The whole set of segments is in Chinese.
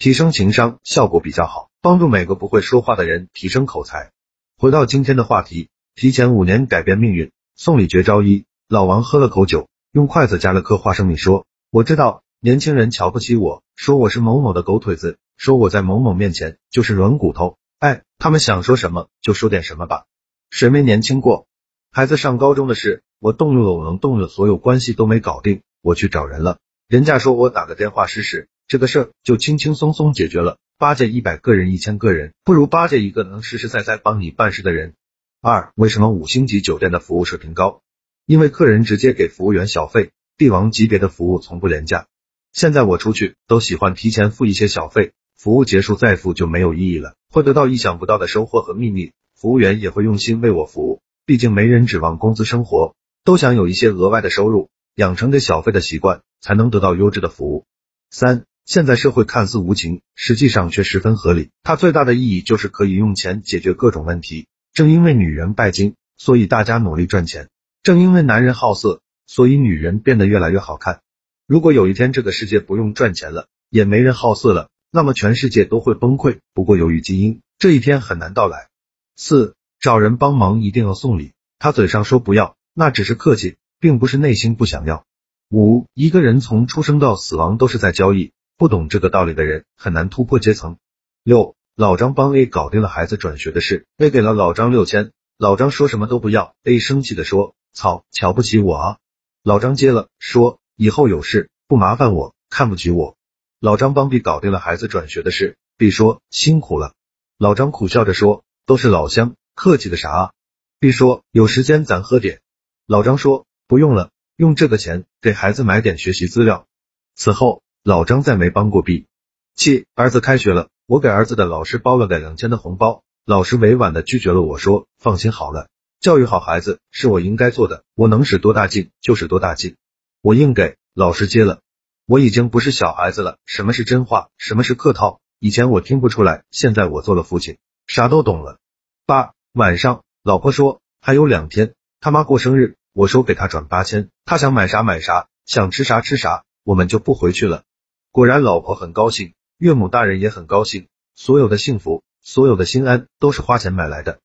提升情商，效果比较好，帮助每个不会说话的人提升口才。回到今天的话题，提前五年改变命运，送礼绝招一。老王喝了口酒，用筷子夹了颗花生米，说：“我知道。”年轻人瞧不起我，说我是某某的狗腿子，说我在某某面前就是软骨头。哎，他们想说什么就说点什么吧，谁没年轻过？孩子上高中的事，我动用了我能动用所有关系都没搞定，我去找人了，人家说我打个电话试试，这个事儿就轻轻松松解决了。巴结一百个人、一千个人，不如巴结一个能实实在在帮你办事的人。二，为什么五星级酒店的服务水平高？因为客人直接给服务员小费，帝王级别的服务从不廉价。现在我出去都喜欢提前付一些小费，服务结束再付就没有意义了，会得到意想不到的收获和秘密。服务员也会用心为我服务，毕竟没人指望工资生活，都想有一些额外的收入，养成给小费的习惯，才能得到优质的服务。三，现在社会看似无情，实际上却十分合理，它最大的意义就是可以用钱解决各种问题。正因为女人拜金，所以大家努力赚钱；正因为男人好色，所以女人变得越来越好看。如果有一天这个世界不用赚钱了，也没人好色了，那么全世界都会崩溃。不过由于基因，这一天很难到来。四，找人帮忙一定要送礼，他嘴上说不要，那只是客气，并不是内心不想要。五，一个人从出生到死亡都是在交易，不懂这个道理的人很难突破阶层。六，老张帮 A 搞定了孩子转学的事，A 给了老张六千，老张说什么都不要，A 生气的说，操，瞧不起我啊！老张接了，说。以后有事不麻烦我，看不起我。老张帮 B 搞定了孩子转学的事，B 说辛苦了。老张苦笑着说，都是老乡，客气的啥啊？B 说有时间咱喝点。老张说不用了，用这个钱给孩子买点学习资料。此后老张再没帮过 B。七儿子开学了，我给儿子的老师包了个两千的红包，老师委婉的拒绝了我说放心好了，教育好孩子是我应该做的，我能使多大劲就使多大劲。我硬给老师接了，我已经不是小孩子了。什么是真话，什么是客套？以前我听不出来，现在我做了父亲，啥都懂了。八晚上，老婆说还有两天，他妈过生日，我说给他转八千，他想买啥买啥，想吃啥吃啥，我们就不回去了。果然，老婆很高兴，岳母大人也很高兴，所有的幸福，所有的心安，都是花钱买来的。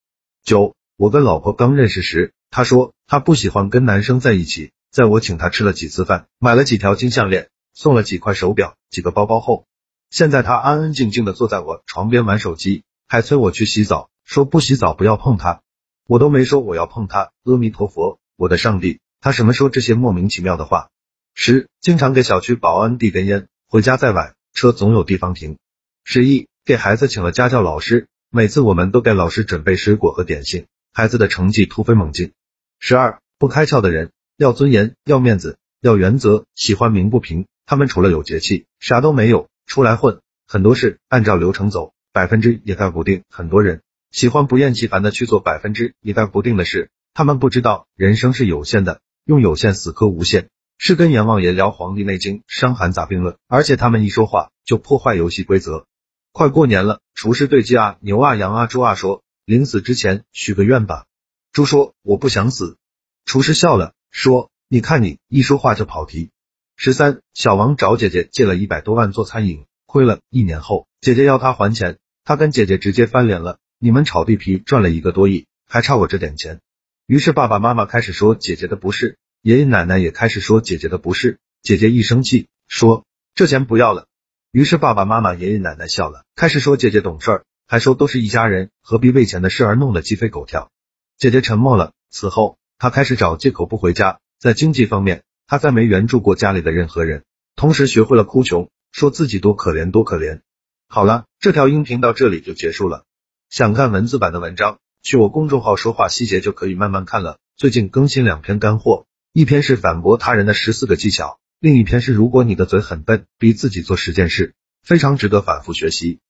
九，我跟老婆刚认识时，她说她不喜欢跟男生在一起。在我请她吃了几次饭，买了几条金项链，送了几块手表、几个包包后，现在他安安静静的坐在我床边玩手机，还催我去洗澡，说不洗澡不要碰他，我都没说我要碰他。阿弥陀佛，我的上帝，他什么说这些莫名其妙的话？十，经常给小区保安递根烟，回家再晚，车总有地方停。十一，给孩子请了家教老师，每次我们都给老师准备水果和点心，孩子的成绩突飞猛进。十二，不开窍的人。要尊严，要面子，要原则，喜欢鸣不平。他们除了有节气，啥都没有，出来混，很多事按照流程走，百分之一概不定。很多人喜欢不厌其烦的去做百分之一概不定的事，他们不知道人生是有限的，用有限死磕无限，是跟阎王爷聊《黄帝内经》《伤寒杂病论》，而且他们一说话就破坏游戏规则。快过年了，厨师对鸡啊、牛啊、羊啊、猪啊说，临死之前许个愿吧。猪说我不想死。厨师笑了。说，你看你一说话就跑题。十三，小王找姐姐借了一百多万做餐饮，亏了一年后，姐姐要他还钱，他跟姐姐直接翻脸了。你们炒地皮赚了一个多亿，还差我这点钱。于是爸爸妈妈开始说姐姐的不是，爷爷奶奶也开始说姐姐的不是。姐姐一生气，说这钱不要了。于是爸爸妈妈爷爷奶奶笑了，开始说姐姐懂事，还说都是一家人，何必为钱的事而弄得鸡飞狗跳。姐姐沉默了，此后。她开始找借口不回家，在经济方面，她再没援助过家里的任何人，同时学会了哭穷，说自己多可怜多可怜。好了，这条音频到这里就结束了。想看文字版的文章，去我公众号说话细节就可以慢慢看了。最近更新两篇干货，一篇是反驳他人的十四个技巧，另一篇是如果你的嘴很笨，逼自己做十件事，非常值得反复学习。